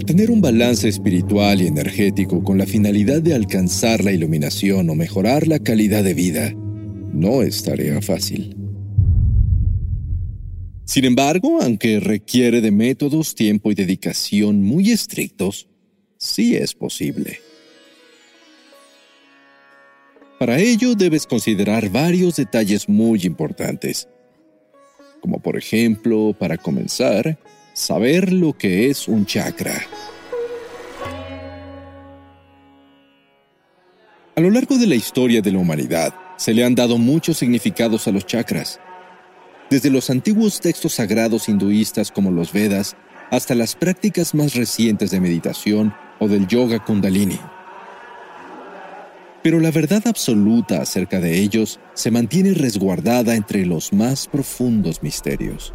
Obtener un balance espiritual y energético con la finalidad de alcanzar la iluminación o mejorar la calidad de vida no es tarea fácil. Sin embargo, aunque requiere de métodos, tiempo y dedicación muy estrictos, sí es posible. Para ello debes considerar varios detalles muy importantes, como por ejemplo, para comenzar, saber lo que es un chakra. A lo largo de la historia de la humanidad, se le han dado muchos significados a los chakras, desde los antiguos textos sagrados hinduistas como los Vedas hasta las prácticas más recientes de meditación o del yoga kundalini. Pero la verdad absoluta acerca de ellos se mantiene resguardada entre los más profundos misterios.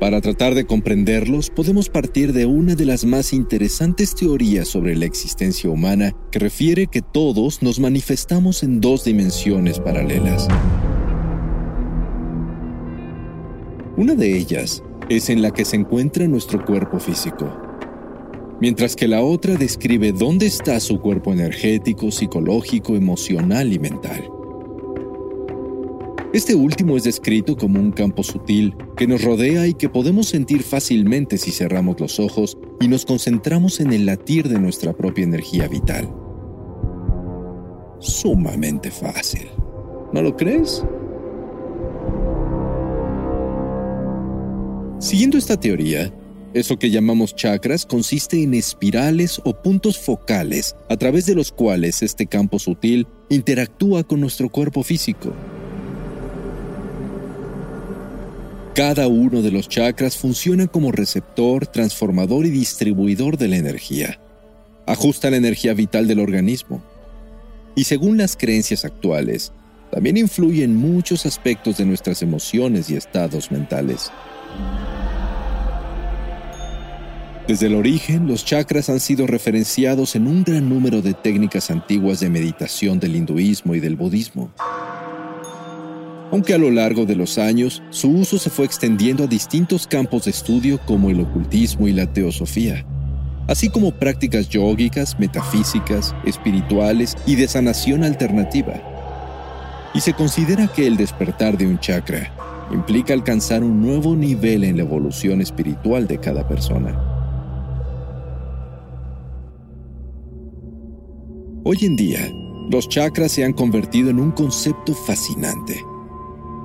Para tratar de comprenderlos, podemos partir de una de las más interesantes teorías sobre la existencia humana que refiere que todos nos manifestamos en dos dimensiones paralelas. Una de ellas es en la que se encuentra nuestro cuerpo físico, mientras que la otra describe dónde está su cuerpo energético, psicológico, emocional y mental. Este último es descrito como un campo sutil que nos rodea y que podemos sentir fácilmente si cerramos los ojos y nos concentramos en el latir de nuestra propia energía vital. Sumamente fácil. ¿No lo crees? Siguiendo esta teoría, eso que llamamos chakras consiste en espirales o puntos focales a través de los cuales este campo sutil interactúa con nuestro cuerpo físico. Cada uno de los chakras funciona como receptor, transformador y distribuidor de la energía. Ajusta la energía vital del organismo. Y según las creencias actuales, también influye en muchos aspectos de nuestras emociones y estados mentales. Desde el origen, los chakras han sido referenciados en un gran número de técnicas antiguas de meditación del hinduismo y del budismo aunque a lo largo de los años su uso se fue extendiendo a distintos campos de estudio como el ocultismo y la teosofía, así como prácticas yógicas, metafísicas, espirituales y de sanación alternativa. Y se considera que el despertar de un chakra implica alcanzar un nuevo nivel en la evolución espiritual de cada persona. Hoy en día, los chakras se han convertido en un concepto fascinante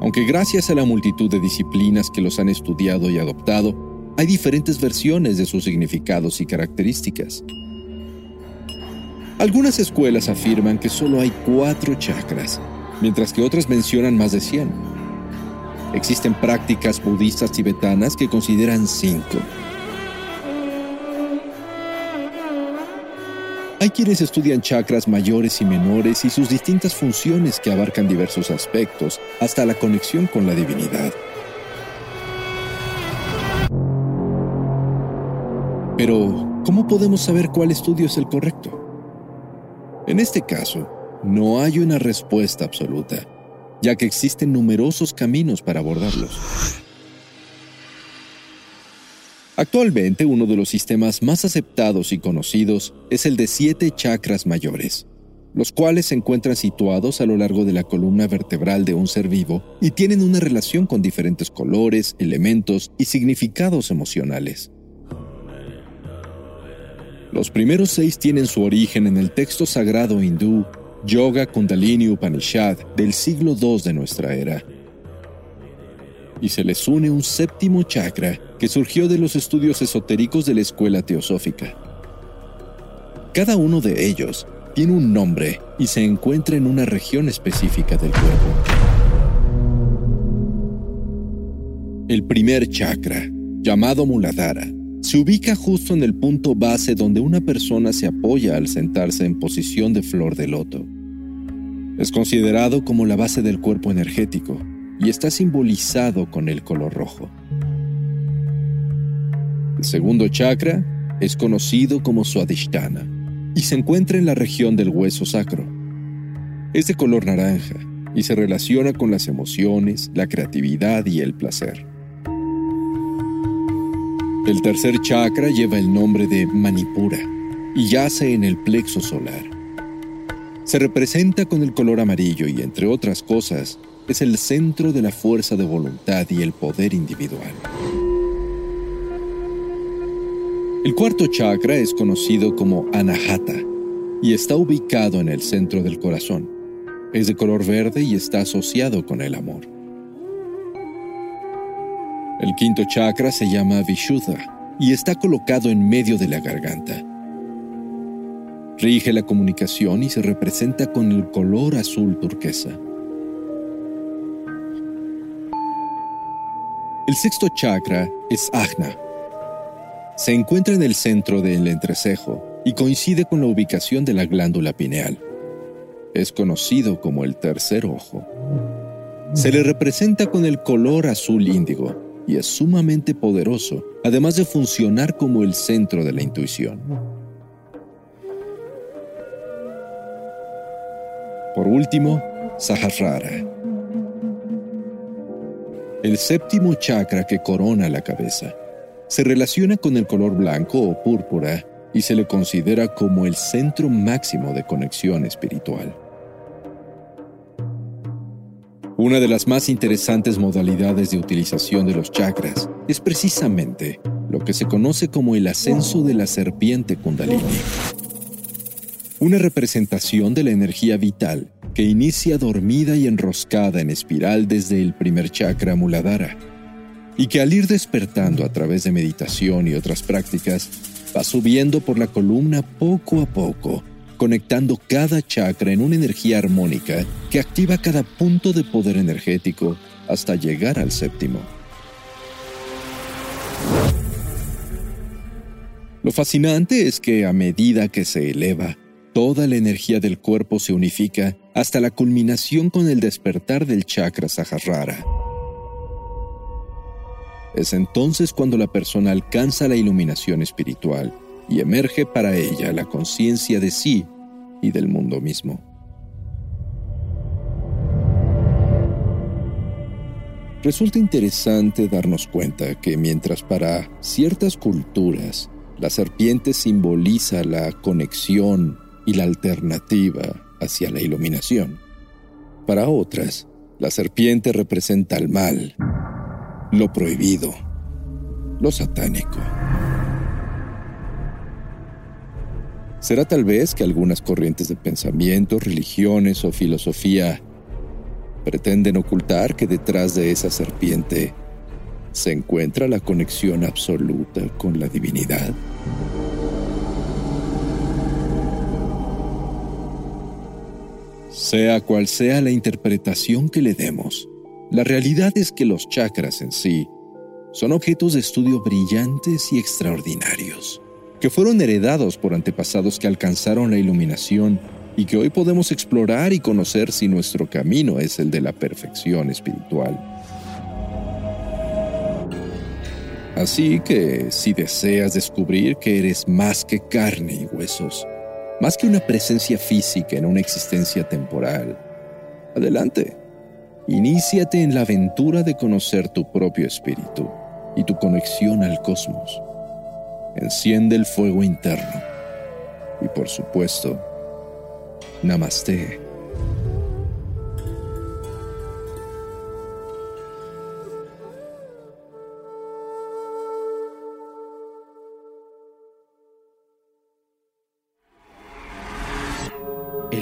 aunque gracias a la multitud de disciplinas que los han estudiado y adoptado, hay diferentes versiones de sus significados y características. Algunas escuelas afirman que solo hay cuatro chakras, mientras que otras mencionan más de 100. Existen prácticas budistas tibetanas que consideran cinco. Hay quienes estudian chakras mayores y menores y sus distintas funciones que abarcan diversos aspectos, hasta la conexión con la divinidad. Pero, ¿cómo podemos saber cuál estudio es el correcto? En este caso, no hay una respuesta absoluta, ya que existen numerosos caminos para abordarlos. Actualmente uno de los sistemas más aceptados y conocidos es el de siete chakras mayores, los cuales se encuentran situados a lo largo de la columna vertebral de un ser vivo y tienen una relación con diferentes colores, elementos y significados emocionales. Los primeros seis tienen su origen en el texto sagrado hindú Yoga Kundalini Upanishad del siglo II de nuestra era. Y se les une un séptimo chakra que surgió de los estudios esotéricos de la escuela teosófica. Cada uno de ellos tiene un nombre y se encuentra en una región específica del cuerpo. El primer chakra, llamado Muladhara, Se ubica justo en el punto base donde una persona se apoya al sentarse en posición de flor de loto. Es considerado como la base del cuerpo energético y está simbolizado con el color rojo. El segundo chakra es conocido como Swadhisthana y se encuentra en la región del hueso sacro. Es de color naranja y se relaciona con las emociones, la creatividad y el placer. El tercer chakra lleva el nombre de Manipura y yace en el plexo solar. Se representa con el color amarillo y, entre otras cosas, es el centro de la fuerza de voluntad y el poder individual. El cuarto chakra es conocido como Anahata y está ubicado en el centro del corazón. Es de color verde y está asociado con el amor. El quinto chakra se llama Vishuddha y está colocado en medio de la garganta. Rige la comunicación y se representa con el color azul turquesa. El sexto chakra es Ajna. Se encuentra en el centro del entrecejo y coincide con la ubicación de la glándula pineal. Es conocido como el tercer ojo. Se le representa con el color azul índigo y es sumamente poderoso, además de funcionar como el centro de la intuición. Por último, Sahasrara. El séptimo chakra que corona la cabeza se relaciona con el color blanco o púrpura y se le considera como el centro máximo de conexión espiritual. Una de las más interesantes modalidades de utilización de los chakras es precisamente lo que se conoce como el ascenso de la serpiente kundalini. Una representación de la energía vital que inicia dormida y enroscada en espiral desde el primer chakra muladhara y que al ir despertando a través de meditación y otras prácticas va subiendo por la columna poco a poco conectando cada chakra en una energía armónica que activa cada punto de poder energético hasta llegar al séptimo. Lo fascinante es que a medida que se eleva, toda la energía del cuerpo se unifica hasta la culminación con el despertar del chakra Sahasrara. Es entonces cuando la persona alcanza la iluminación espiritual y emerge para ella la conciencia de sí y del mundo mismo. Resulta interesante darnos cuenta que mientras para ciertas culturas la serpiente simboliza la conexión y la alternativa hacia la iluminación, para otras la serpiente representa el mal, lo prohibido, lo satánico. ¿Será tal vez que algunas corrientes de pensamiento, religiones o filosofía pretenden ocultar que detrás de esa serpiente se encuentra la conexión absoluta con la divinidad? Sea cual sea la interpretación que le demos, la realidad es que los chakras en sí son objetos de estudio brillantes y extraordinarios que fueron heredados por antepasados que alcanzaron la iluminación y que hoy podemos explorar y conocer si nuestro camino es el de la perfección espiritual. Así que si deseas descubrir que eres más que carne y huesos, más que una presencia física en una existencia temporal, adelante. Iníciate en la aventura de conocer tu propio espíritu y tu conexión al cosmos enciende el fuego interno. Y por supuesto, namaste.